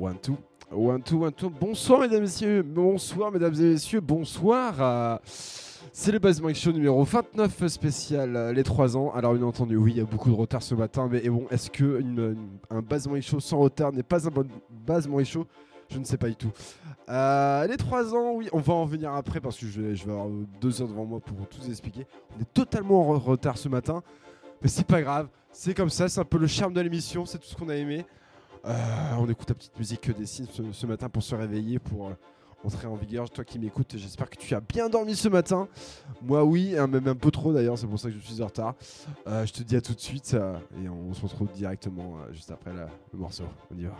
One, two. One, two, one, two. Bonsoir, mesdames et messieurs. Bonsoir, mesdames et messieurs. Bonsoir. C'est le Basement Show numéro 29 spécial, euh, les 3 ans. Alors, bien entendu, oui, il y a beaucoup de retard ce matin, mais bon, est-ce que un Basement Show sans retard n'est pas un bon Basement Show? Je ne sais pas du tout. Euh, les 3 ans, oui, on va en venir après parce que je vais, je avoir 2 heures devant moi pour tout expliquer. On est totalement en retard ce matin, mais c'est pas grave. C'est comme ça, c'est un peu le charme de l'émission, c'est tout ce qu'on a aimé. Euh, on écoute la petite musique des Sims ce, matin pour se réveiller, pour euh, entrer en vigueur. Toi qui m'écoutes, j'espère que tu as bien dormi ce matin. Moi, oui, hein, même un peu trop d'ailleurs, c'est pour ça que je suis en retard. Euh, je te dis à tout de suite et on, se retrouve directement juste après le morceau. On y va.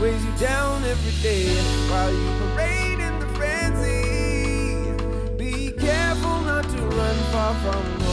weighs you down every day while you parade in the frenzy. Be careful not to run far from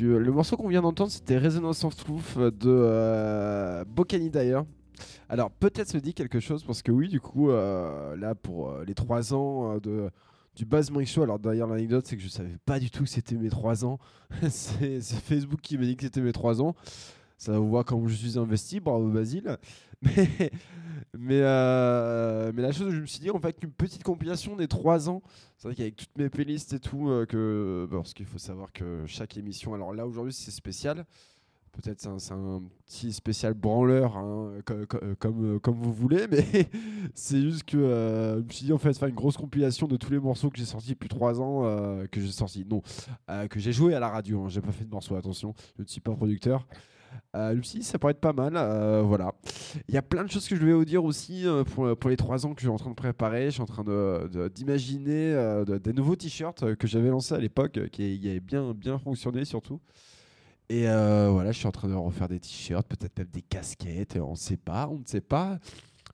Le morceau qu'on vient d'entendre, c'était Resonance of Truth de euh, Bocani d'ailleurs. Alors, peut-être se dit quelque chose, parce que oui, du coup, euh, là, pour euh, les 3 ans euh, de, du basement Show, alors d'ailleurs, l'anecdote, c'est que je ne savais pas du tout que c'était mes 3 ans. c'est Facebook qui m'a dit que c'était mes 3 ans. Ça vous voit comme je suis investi, bravo Basile. Mais mais, euh, mais la chose, je me suis dit, en fait, qu'une petite compilation des 3 ans, c'est vrai qu'avec toutes mes playlists et tout, euh, que, parce qu'il faut savoir que chaque émission, alors là aujourd'hui c'est spécial, peut-être c'est un, petit spécial branleur, hein, euh, comme, euh, comme vous voulez, mais c'est juste que je me suis dit, en fait, faire une grosse compilation de tous les morceaux que j'ai sortis depuis 3 ans, que j'ai sortis, non, que j'ai joué à la radio, hein, j'ai pas fait de morceaux, attention, je ne suis pas producteur. Euh, dit, ça pourrait être pas mal. euh, voilà. Il y a plein de choses que je vais vous dire aussi euh, pour, pour les trois ans que je suis en train de préparer. Je suis en train d'imaginer de- des nouveaux t-shirts que j'avais lancés à l'époque, qui avaient bien, bien fonctionné surtout. Et voilà, je suis en train de refaire des t-shirts, peut-être même des casquettes, on ne sait pas, on ne sait pas.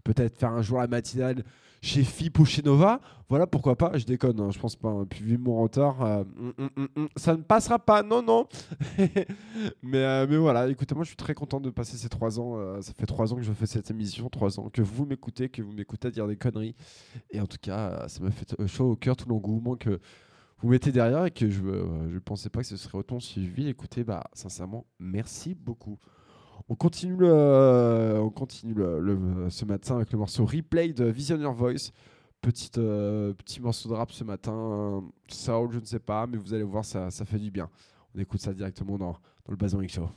Peut-être faire un jour la matinale chez FIP ou chez Nova. Voilà, pourquoi pas. Je déconne, hein, je pense pas. hein. Puis vu mon retard, euh, hum, hum, hum, ça ne passera pas. Non, non. mais, euh, mais voilà, écoutez, moi je suis très content de passer ces trois ans. euh, ça fait trois ans que je fais cette émission, trois ans que vous m'écoutez, que vous m'écoutez dire des conneries. Et en tout cas, ça m'a fait chaud au cœur tout l'engouement que vous mettez derrière et que je ne pensais pas que ce serait autant suivi. Écoutez, bah, sincèrement, merci beaucoup. On continue, ce matin avec le morceau Replay de Vision Your Voice. Euh, petit morceau de rap ce matin, soul, je ne sais pas, mais vous allez voir, ça, ça fait du bien. On écoute ça directement dans, dans le Bazon Week Show.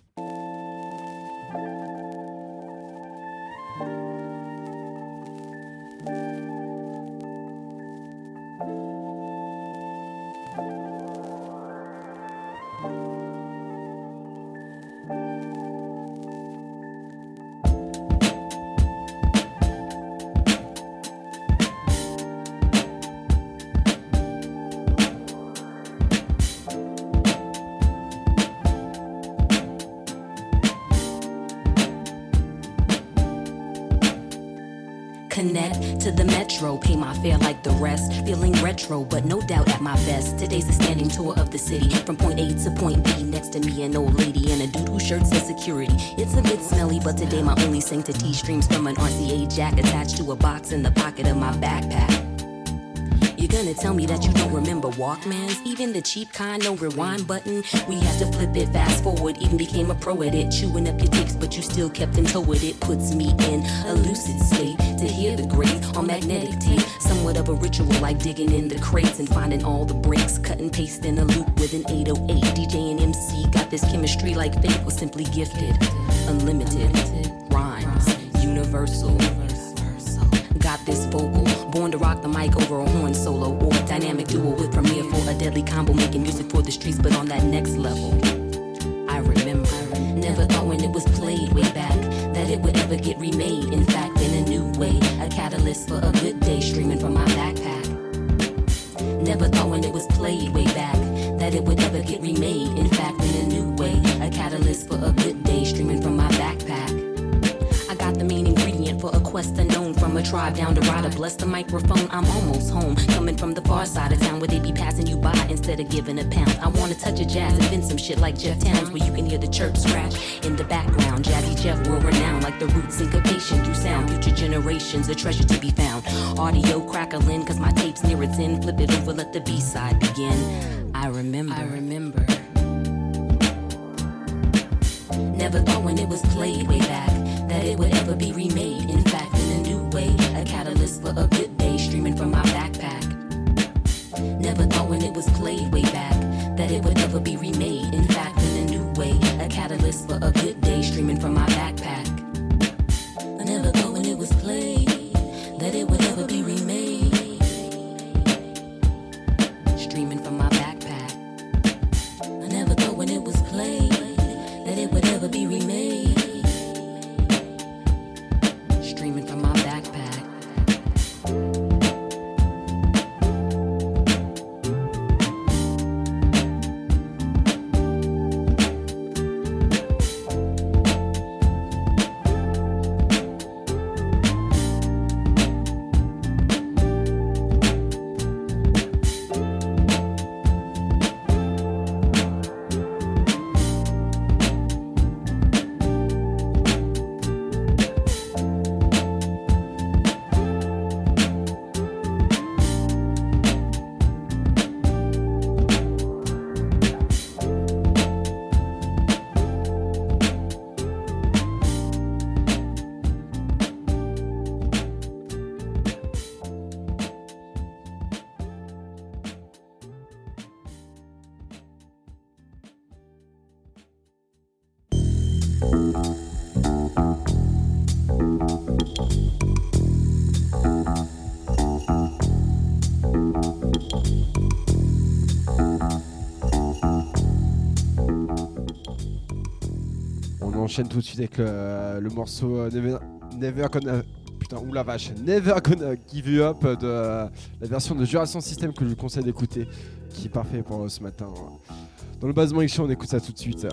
But no doubt at my best. Today's a standing tour of the city. From point A to point B, next to me, an old lady and a dude whose shirt says security. It's a bit smelly, but today my only sanctity streams from an RCA jack attached to a box in the pocket of my backpack. Gonna tell me that you don't remember Walkmans? Even the cheap kind, no rewind button. We had to flip it fast forward, even became a pro at it. Chewing up your tapes, but you still kept in tow with it. Puts me in a lucid state to hear the great on magnetic tape. Somewhat of a ritual, like digging in the crates and finding all the breaks. Cut and paste in a loop with an 808. DJ and MC got this chemistry like fate was simply gifted. Unlimited rhymes, universal. Got this vocal, born to rock the mic over a horn solo or a dynamic duo with premiere for a deadly combo, making music for the streets, but on that next level. I remember, never thought when it was played way back that it would ever get remade. In fact, in a new way, a catalyst for a good day streaming from my backpack. Never thought when it was played way back that it would ever get remade. In fact, in a new way, a catalyst for a good day streaming from my backpack. I got the main ingredient for a quest unknown from a tribe down to rider. Bless the microphone, I'm almost home. Coming from the far side of town where they be passing you by instead of giving a pound. I wanna touch a jazz, invent some shit like Jeff Towns where you can hear the chirp scratch in the background. Jazzy Jeff, world renowned like the root syncopation through sound. Future generations, a treasure to be found. Audio crackling, cause my tape's near its end. Flip it over, let the B side begin. I remember. I remember. Never thought when it was played way back that it would ever be remade. In fact, in a new way, a catalyst for a good day streaming from my backpack. Never thought when it was played way back that it would ever be remade. In fact, in a new way, a catalyst for a good day streaming from my backpack. I never thought when it was played enchaîne tout de suite avec le, le morceau euh, Never, Never Gonna. Putain, ou la vache, Never Gonna Give You Up de euh, la version de Jurassic System que je vous conseille d'écouter, qui est parfait pour ce matin. Dans le basement Show, on écoute ça tout de suite.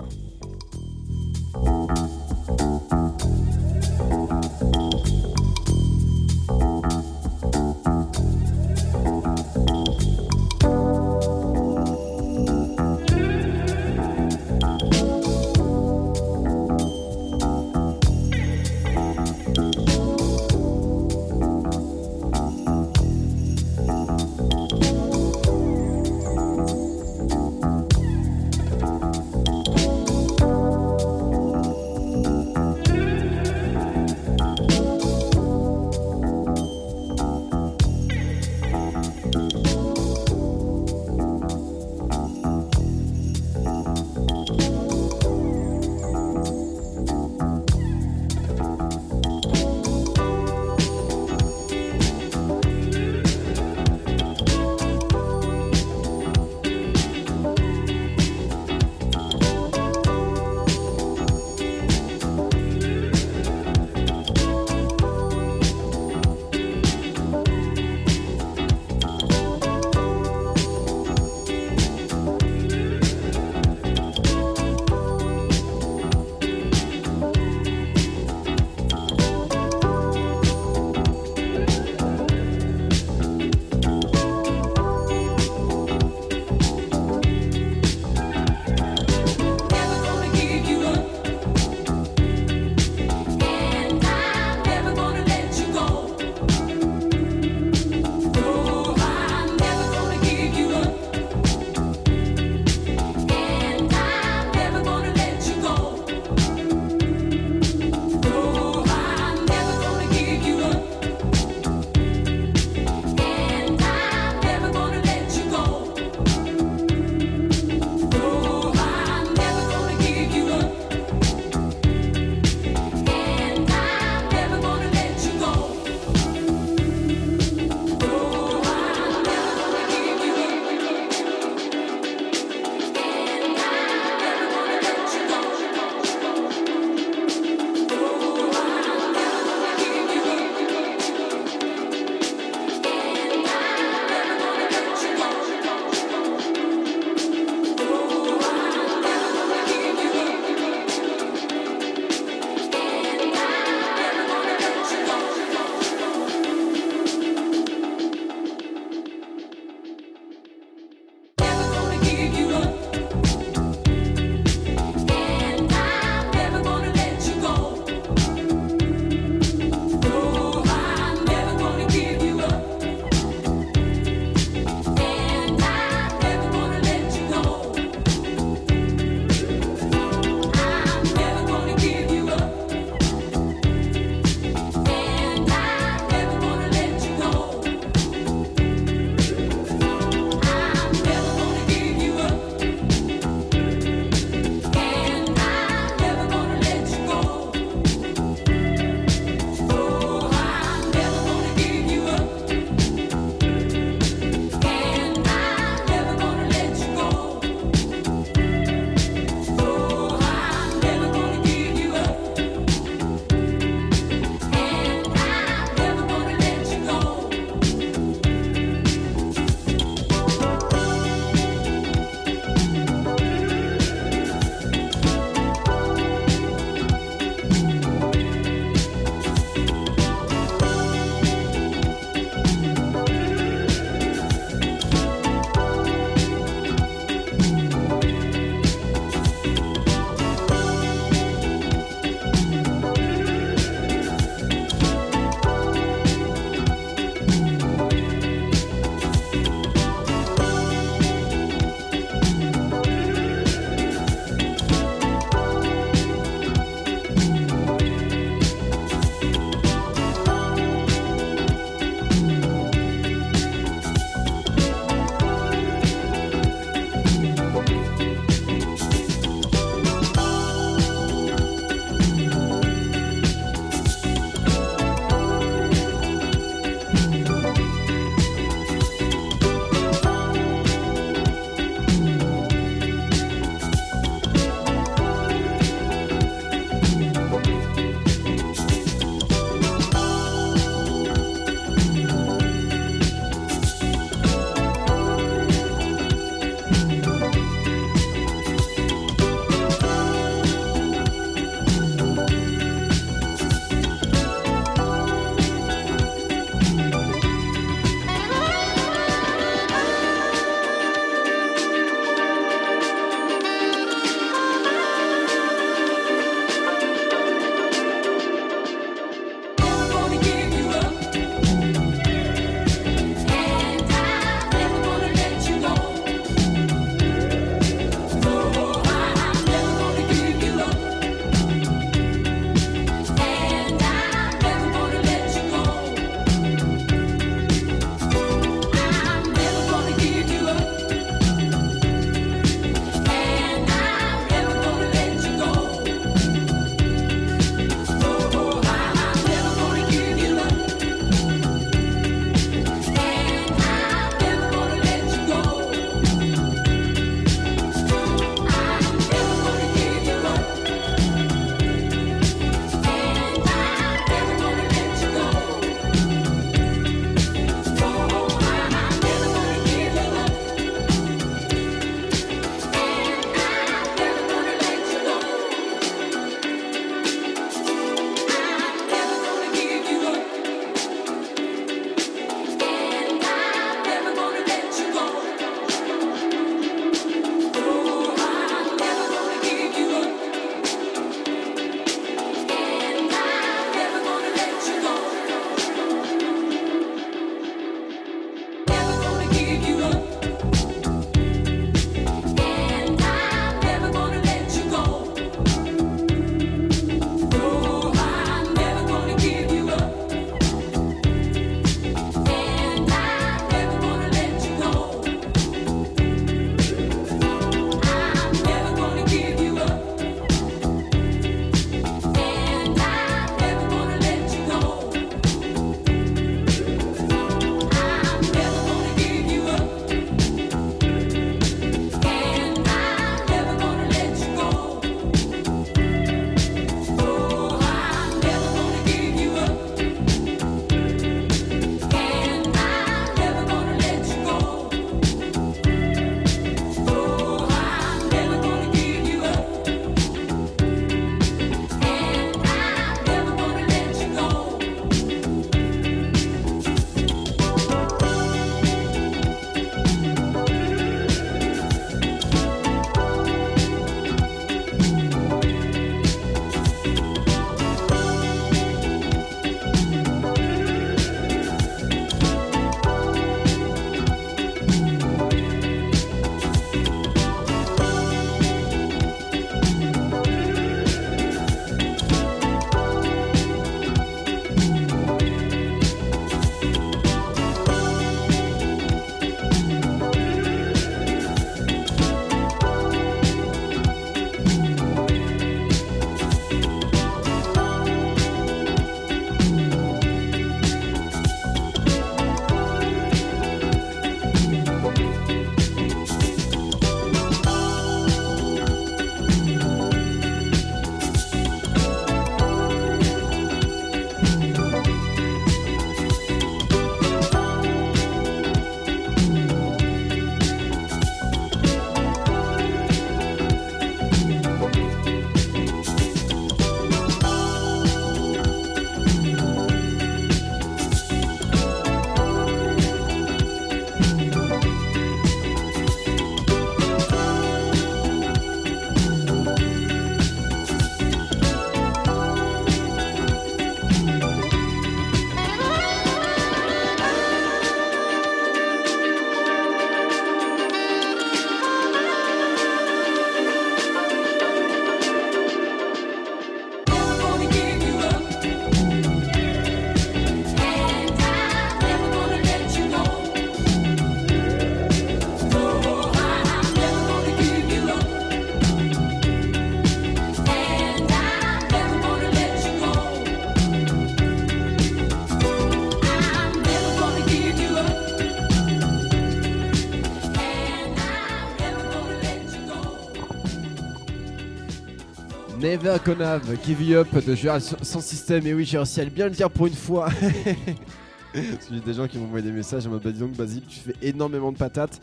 Gonna Have Give You Up de Jura sans système. Et oui, j'ai réussi à bien le dire pour une fois. J'ai des gens qui envoyé des messages en mode bah, dis donc, Basile, tu fais énormément de patates.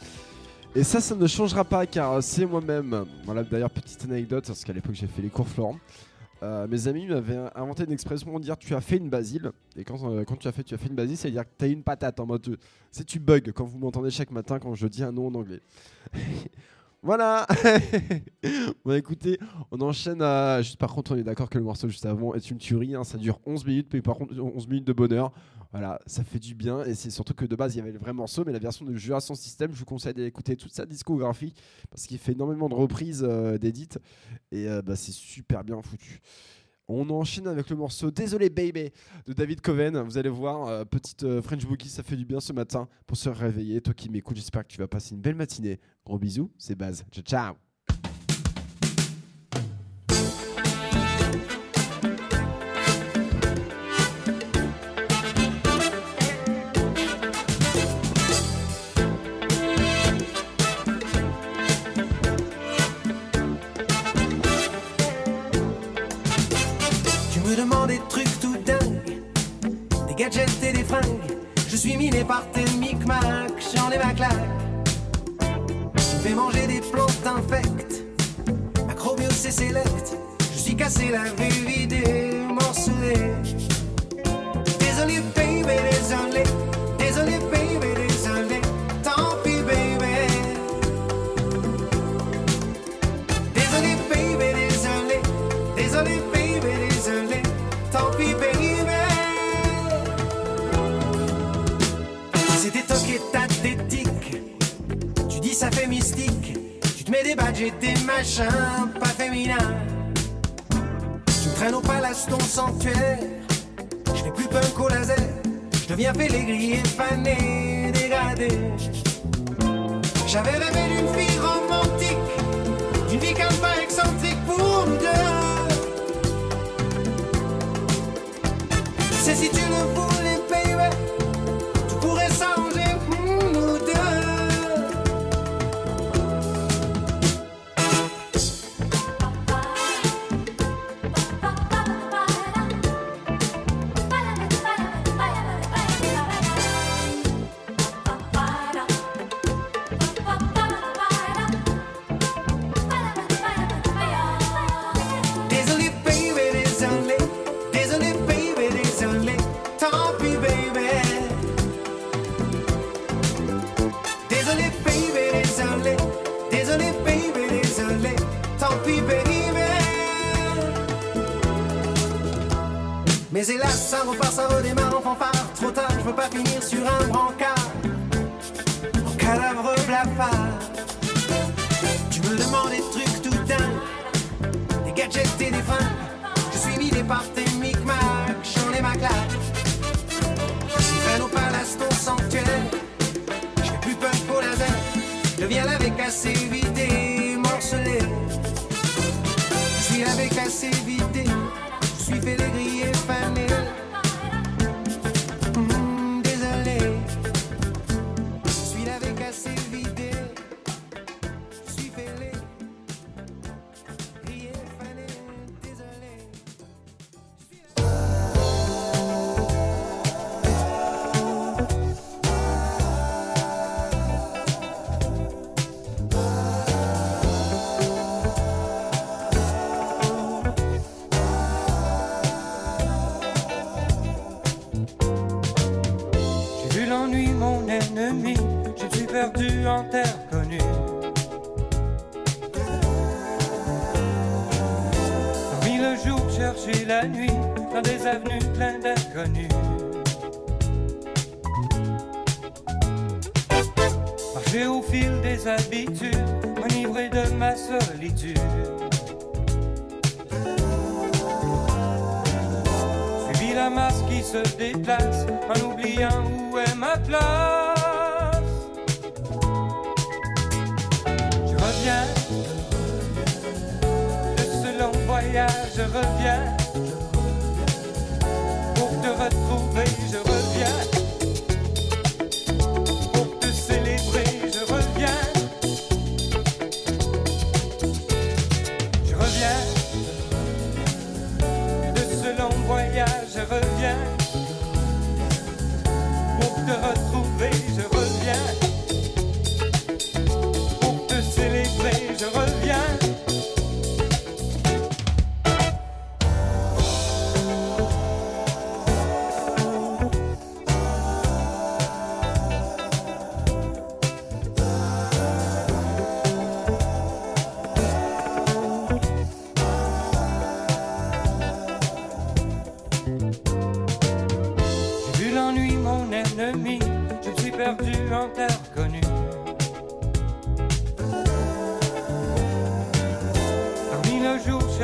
Et ça, ça ne changera pas car c'est moi-même. Voilà, d'ailleurs, petite anecdote, parce qu'à l'époque, j'ai fait les cours Florent. Euh, mes amis m'avaient inventé une expression pour dire tu as fait une basile. Et quand, euh, tu as fait tu as fait une basile, c'est à dire que tu as une patate en mode. C'est tu bugs quand vous m'entendez chaque matin quand je dis un nom en anglais. Voilà Bon écoutez, on enchaîne à... Juste par contre, on est d'accord que le morceau juste avant est une tuerie, hein, ça dure 11 minutes, mais par contre 11 minutes de bonheur. Voilà, ça fait du bien, et c'est surtout que de base il y avait le vrai morceau, mais la version de Jura sans système, je vous conseille d'écouter toute sa discographie, parce qu'il fait énormément de reprises euh, et euh, bah, c'est super bien foutu. On enchaîne avec le morceau Désolé Baby de David Coven. Vous allez voir, euh, petite euh, French Boogie, ça fait du bien ce matin pour se réveiller. Toi qui m'écoutes, j'espère que tu vas passer une belle matinée. Gros bisous, c'est Baz. Ciao, ciao. Gadgets et des fringues. Je suis miné par tes micmacs, j'en ai ma claque. Me fais manger des plantes infectes, macrobios et select. Je suis cassé, la vue vidée, morcelé. Désolé, baby. Désolé, Tu te mets des badges et des machins pas féminins. Tu me traînes au palace ton sanctuaire. Je fais plus punk au laser. Je deviens félégrier, fané, dégradé. J'avais rêvé d'une fille romantique, d'une vie qu'un pas excentrique pour nous deux. C'est si tu le voulais, Mais hélas,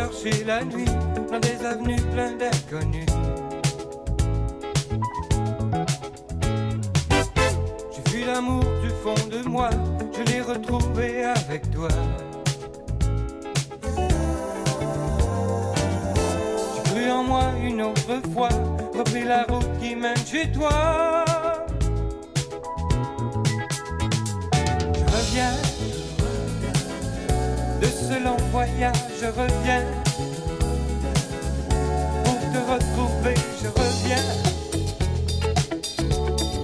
chercher la nuit dans des avenues pleines d'inconnus. J'ai vu l'amour du fond de moi, je l'ai retrouvé avec toi. J'ai cru en moi une autre fois, repris la route qui mène chez toi. Je reviens ce long voyage, je reviens. Pour te retrouver, je reviens.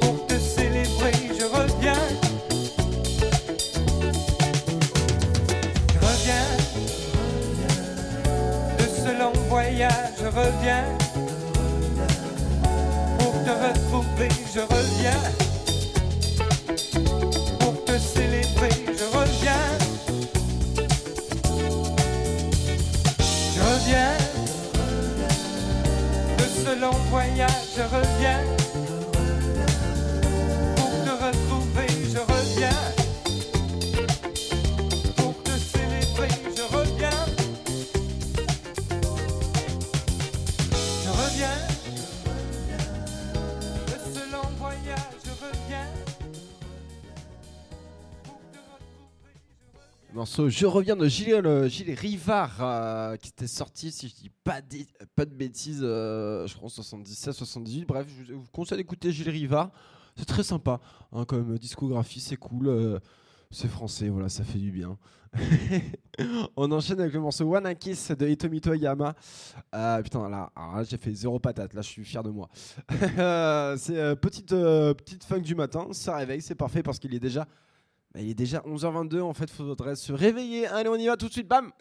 Pour te célébrer, je reviens. Je reviens. De ce long voyage, je reviens. Pour te retrouver, je reviens Je reviens de Gilles, euh, Rivard euh, qui était sorti, si je dis pas, de- bêtises, euh, je crois en 77, 78. Bref, je vous conseille d'écouter Gilles Rivard. C'est très sympa hein, comme discographie, c'est cool. c'est français, voilà, ça fait du bien. On enchaîne avec le morceau One Kiss de Hitomito Yama. Euh, putain, là, j'ai fait zéro patate, là je suis fier de moi. C'est petite, petite funk du matin, ça réveille, c'est parfait parce qu'il est déjà bah, il est déjà 11h22, en fait, faudrait se réveiller. Allez, on y va tout de suite, bam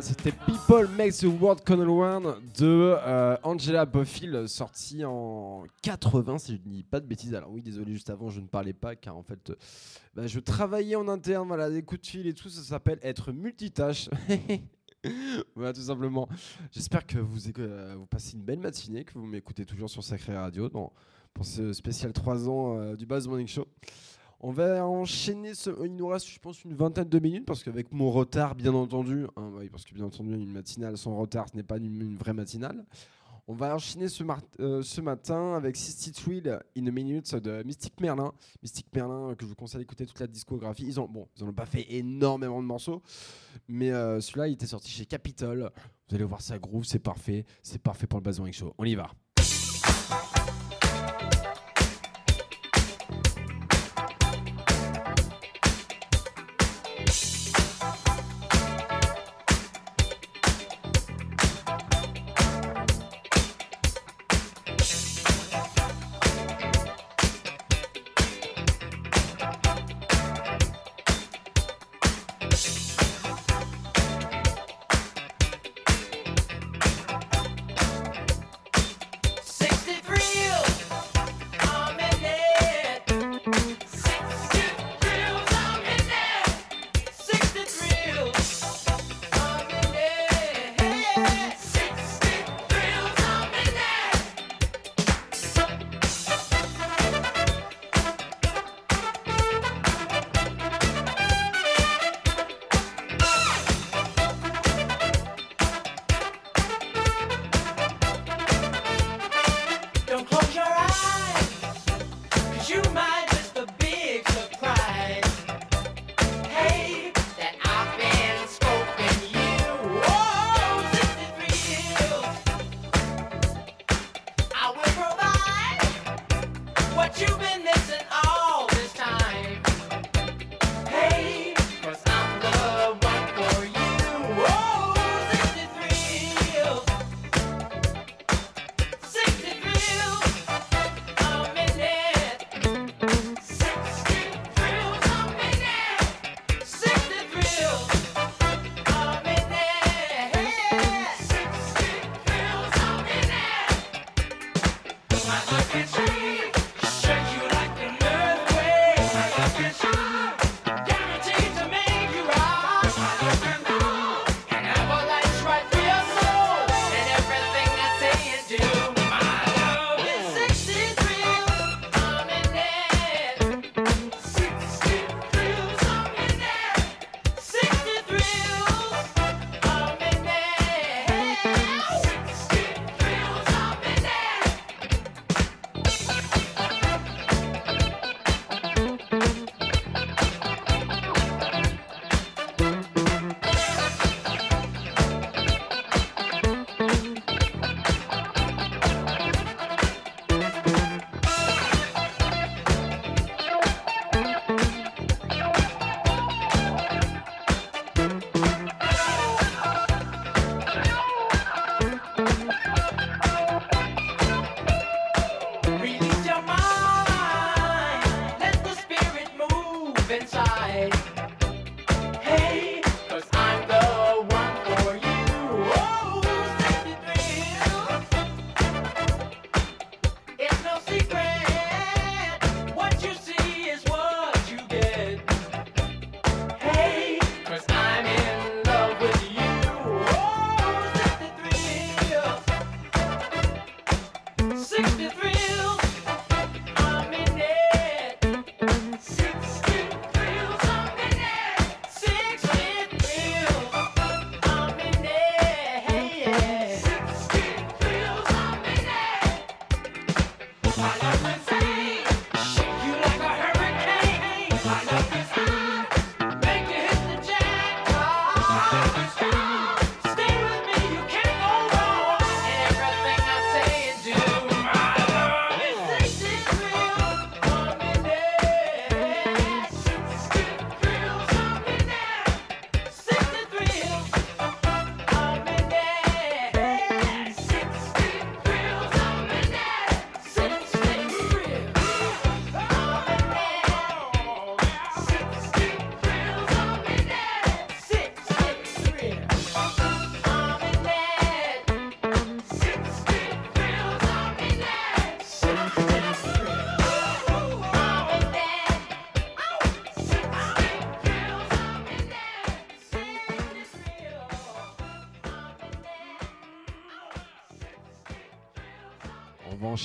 C'était People Make the World Go Round de euh, Angela Bofill, sorti en 80, si je ne dis pas de bêtises. Alors, oui, désolé, juste avant, je ne parlais pas car en fait, euh, bah, je travaillais en interne, voilà, des coups de fil et tout, ça s'appelle être multitâche. voilà, tout simplement. J'espère que euh, vous passez une belle matinée, que vous m'écoutez toujours sur Sacré Radio dans, pour ce spécial 3 ans du Buzz Morning Show. On va enchaîner, ce- il nous reste je pense une vingtaine de minutes parce qu'avec mon retard bien entendu, hein, parce que bien entendu une matinale sans retard ce n'est pas une, vraie matinale. On va enchaîner ce, euh, matin avec 60 Thrill in a Minute de Mystic Merlin. Mystic Merlin euh, que je vous conseille d'écouter toute la discographie. Ils ont, bon, ils n'ont pas fait énormément de morceaux, mais euh, celui-là il était sorti chez Capitol. Vous allez voir ça groove, c'est parfait, c'est parfait pour le Morning Show. On y va. 63.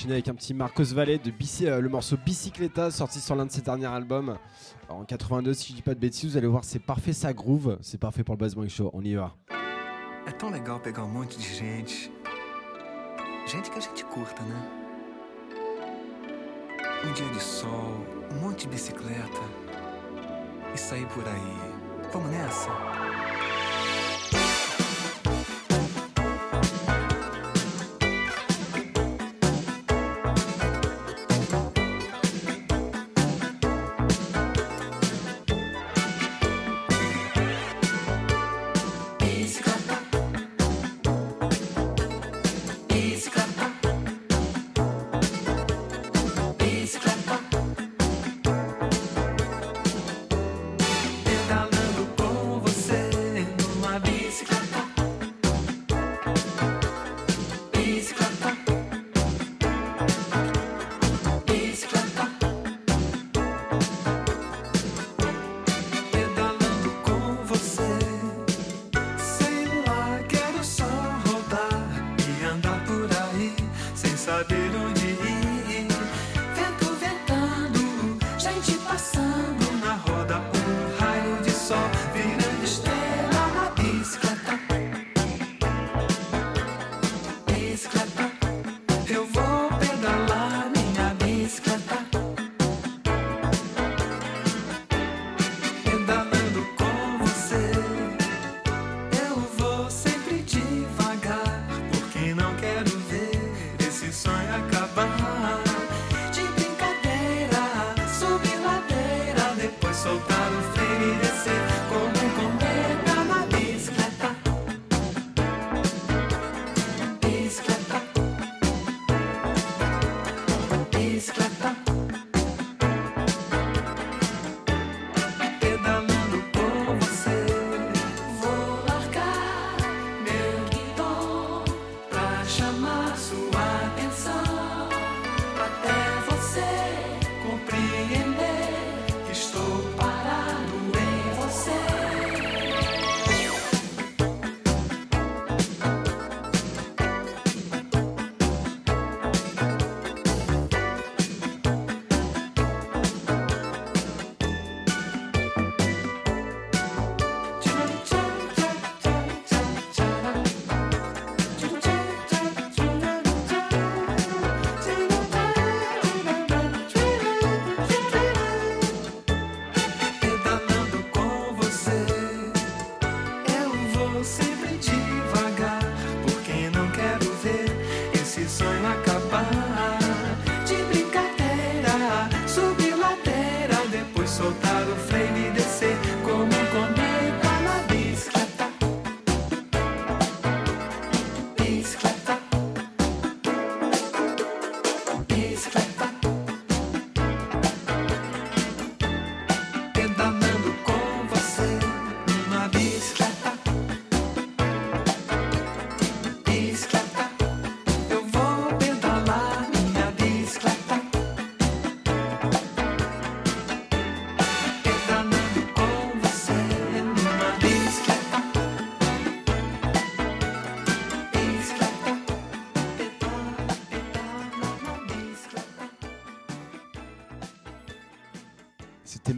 Enchaîner avec un petit Marcos Valle de Bici- euh, le morceau Bicicleta sorti sur l'un de ses derniers albums. En 82, si je dis pas de bêtises, vous allez voir, c'est parfait, ça groove. C'est parfait pour le Buzz Bang Show. On y va. Tão legal pegar um monte de gente. Gente que a gente curta, né? Dia de sol, monte de bicicleta. E sair por. Vamos nessa?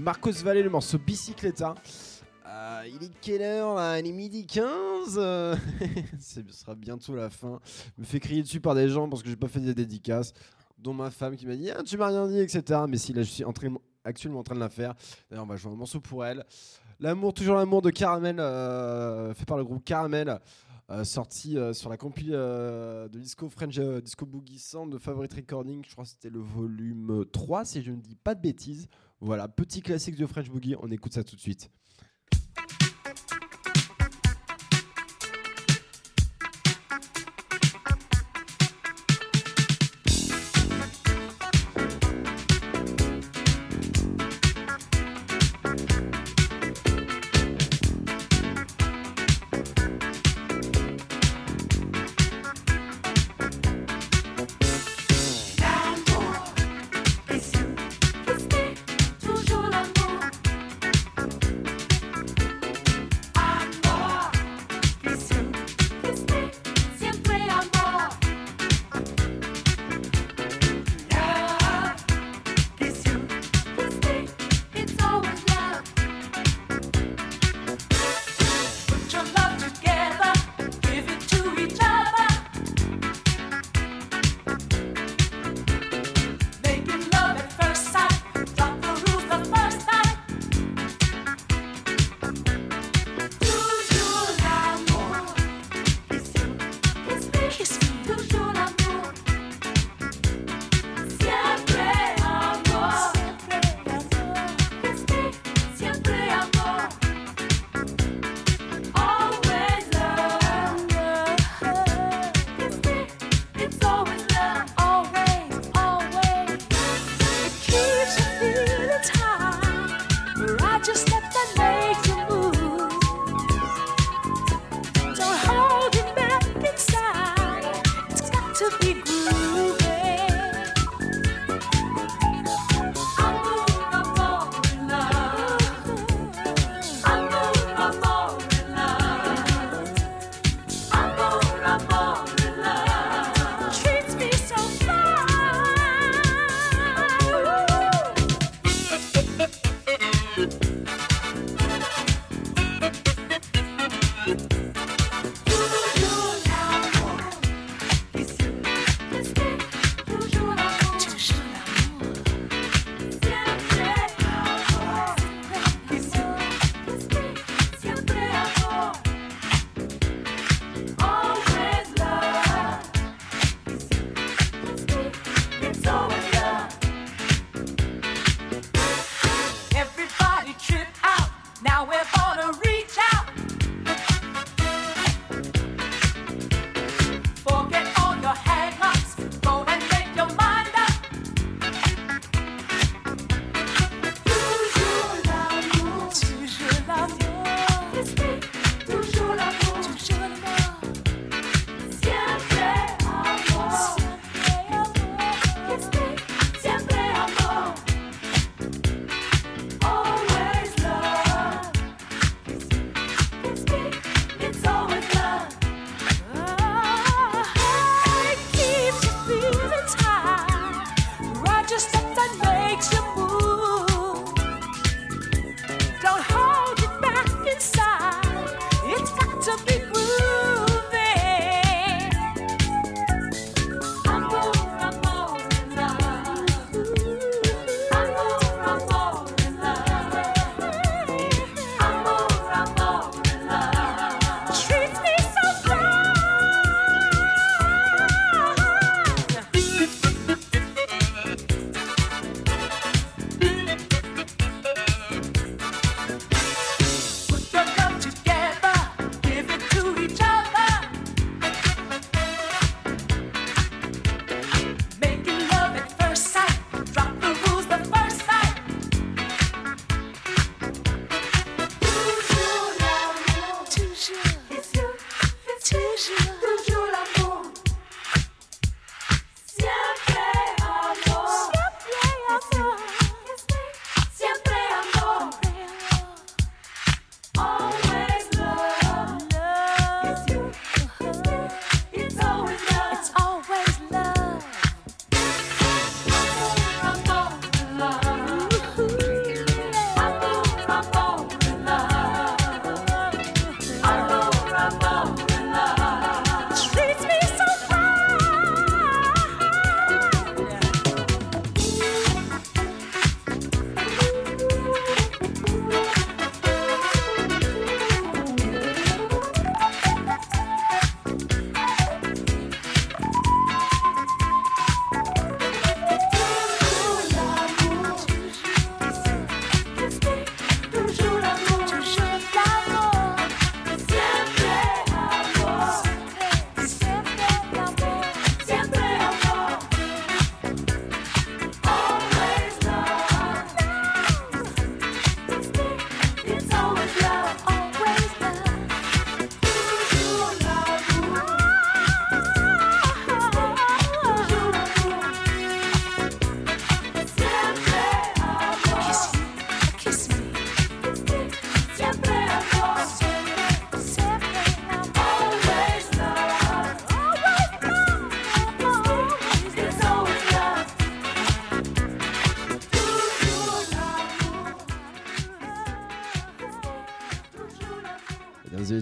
Marcos Valle, le morceau Bicycletta. Euh, il est quelle heure là? Il est midi 15 euh, Ce sera bientôt la fin. Je me fais crier dessus par des gens parce que j'ai pas fait des dédicaces, dont ma femme qui m'a dit ah, Tu m'as rien dit, etc. Mais si, là je suis actuellement en train de la faire. D'ailleurs, on va jouer un morceau pour elle. L'amour, toujours l'amour de Caramel, euh, fait par le groupe Caramel. sorti sur la compil de Disco French Disco Boogie Sound de Favorite Recording, je crois que c'était le volume 3 si je ne dis pas de bêtises. Voilà, petit classique de French Boogie, on écoute ça tout de suite.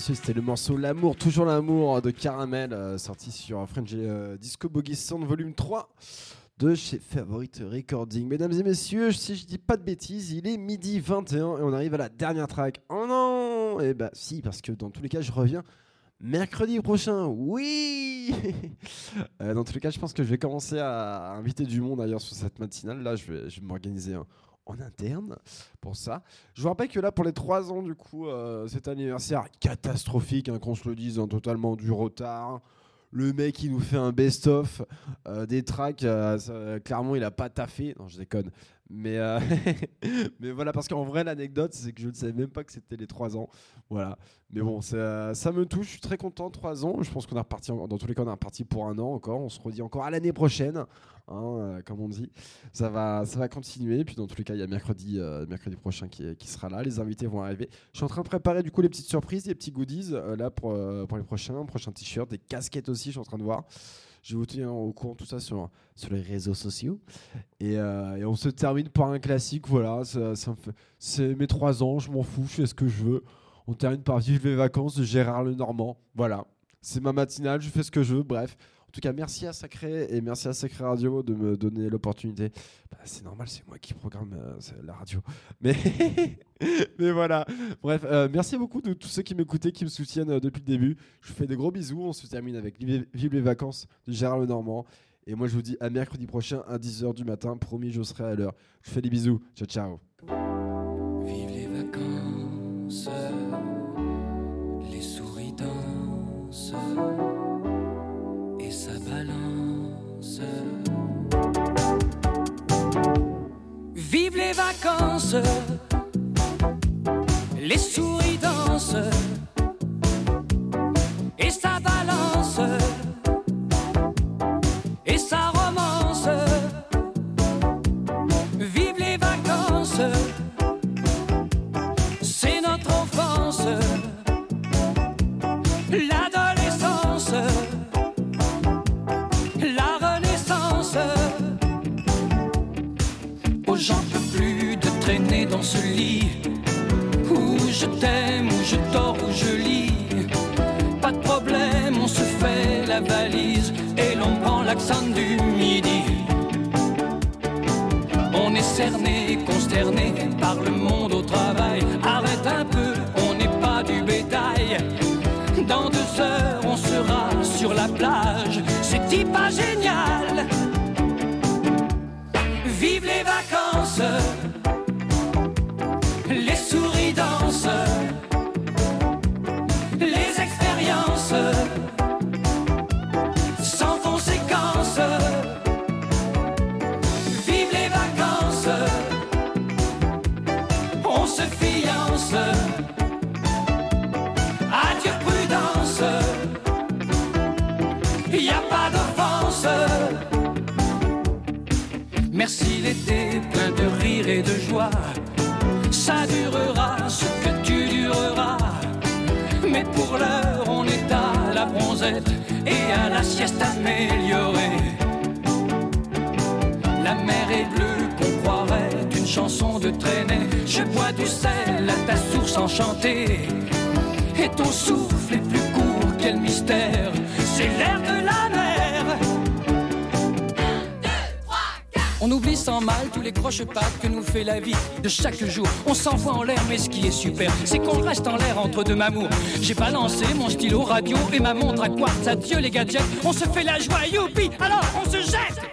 C'était le morceau L'amour, toujours l'amour de Caramel, euh, sorti sur French euh, Disco Boogie Sound volume 3 de chez Favorite Recording. Mesdames et messieurs, si je dis pas de bêtises, il est midi 21 et on arrive à la dernière track. Oh non Eh bah si, parce que dans tous les cas, je reviens mercredi prochain. Oui Euh, Dans tous les cas, je pense que je vais commencer à inviter du monde ailleurs sur cette matinale. Là, je vais, je vais m'organiser un- en interne pour ça. Je vous rappelle que là, pour les 3 ans, du coup, euh, cet anniversaire catastrophique, hein, qu'on se le dise, hein, totalement du retard. Le mec, il nous fait un best-of euh, des tracks. euh, clairement, il a pas taffé. Non, je déconne. Mais, euh, mais voilà, parce qu'en vrai, l'anecdote, c'est que je ne savais même pas que c'était les 3 ans. Voilà. Mais bon, ça, ça me touche. Je suis très content. 3 ans. Je pense qu'on est reparti. Dans tous les cas, on est reparti pour un an encore. On se redit encore à l'année prochaine. hein, euh, comme on dit. Ça va, ça va continuer. Puis dans tous les cas, il y a mercredi, euh, mercredi prochain qui, qui sera là. Les invités vont arriver. Je suis en train de préparer du coup les petites surprises, les petits goodies là pour, pour les prochains, prochains t-shirts, des casquettes aussi. Je suis en train de voir. Je vais vous tenir au courant tout ça sur, sur les réseaux sociaux. Et, euh, et on se termine par un classique. Voilà, ça, c'est mes trois ans. Je m'en fous. Je fais ce que je veux. On termine par Vive les vacances de Gérard Lenormand. Voilà, c'est ma matinale. Je fais ce que je veux. Bref. En tout cas, merci à Sacré et merci à Sacré Radio de me donner l'opportunité. Bah, c'est normal, c'est moi qui programme euh, la radio. Mais, mais voilà. Bref, euh, merci beaucoup de tous ceux qui m'écoutaient, qui me soutiennent euh, depuis le début. Je vous fais des gros bisous. On se termine avec Vive les vacances de Gérard Lenormand. Et moi, je vous dis à mercredi prochain à 10h du matin. Promis, je serai à l'heure. Je vous fais des bisous. Ciao, ciao. Vive les vacances, Vive les vacances, les souris chaque jour. On s'envoie en l'air, mais ce qui est super, c'est qu'on reste en l'air entre deux mamours. J'ai balancé mon stylo radio et ma montre à quartz. Adieu les gadgets, on se fait la joie, youpi, alors on se jette.